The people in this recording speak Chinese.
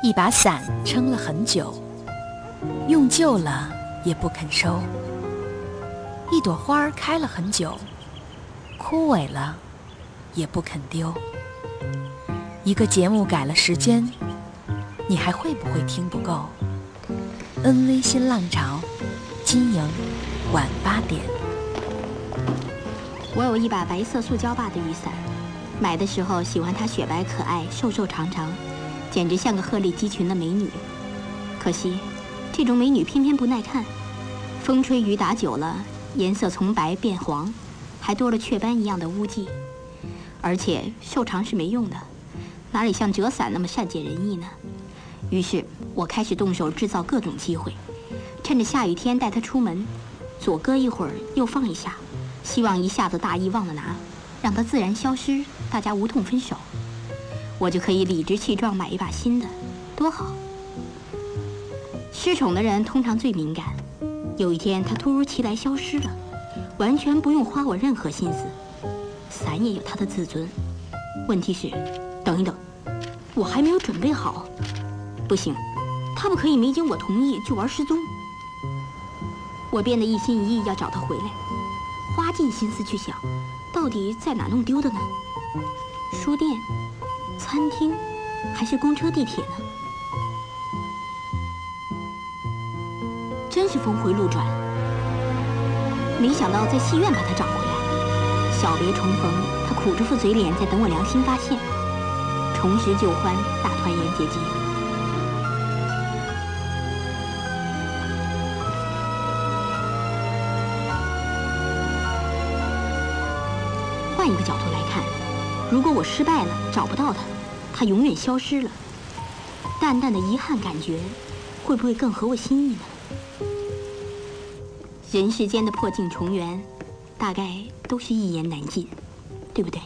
一把伞撑了很久，用旧了也不肯收；一朵花儿开了很久，枯萎了也不肯丢。一个节目改了时间，你还会不会听不够？NV 新浪潮，金莹，晚八点。我有一把白色塑胶把的雨伞，买的时候喜欢它雪白可爱、瘦瘦长长。简直像个鹤立鸡群的美女，可惜，这种美女偏偏不耐看，风吹雨打久了，颜色从白变黄，还多了雀斑一样的污迹。而且瘦长是没用的，哪里像折伞那么善解人意呢？于是我开始动手制造各种机会，趁着下雨天带她出门，左搁一会儿，右放一下，希望一下子大意忘了拿，让她自然消失，大家无痛分手。我就可以理直气壮买一把新的，多好！失宠的人通常最敏感。有一天，他突如其来消失了，完全不用花我任何心思。伞也有他的自尊。问题是，等一等，我还没有准备好。不行，他不可以没经我同意就玩失踪。我变得一心一意要找他回来，花尽心思去想，到底在哪弄丢的呢？书店。餐厅，还是公车、地铁呢？真是峰回路转。没想到在戏院把他找回来，小别重逢，他苦着副嘴脸在等我良心发现，重拾旧欢，大团圆结局。换一个角度来看，如果我失败了，找不到他。他永远消失了，淡淡的遗憾感觉，会不会更合我心意呢？人世间的破镜重圆，大概都是一言难尽，对不对？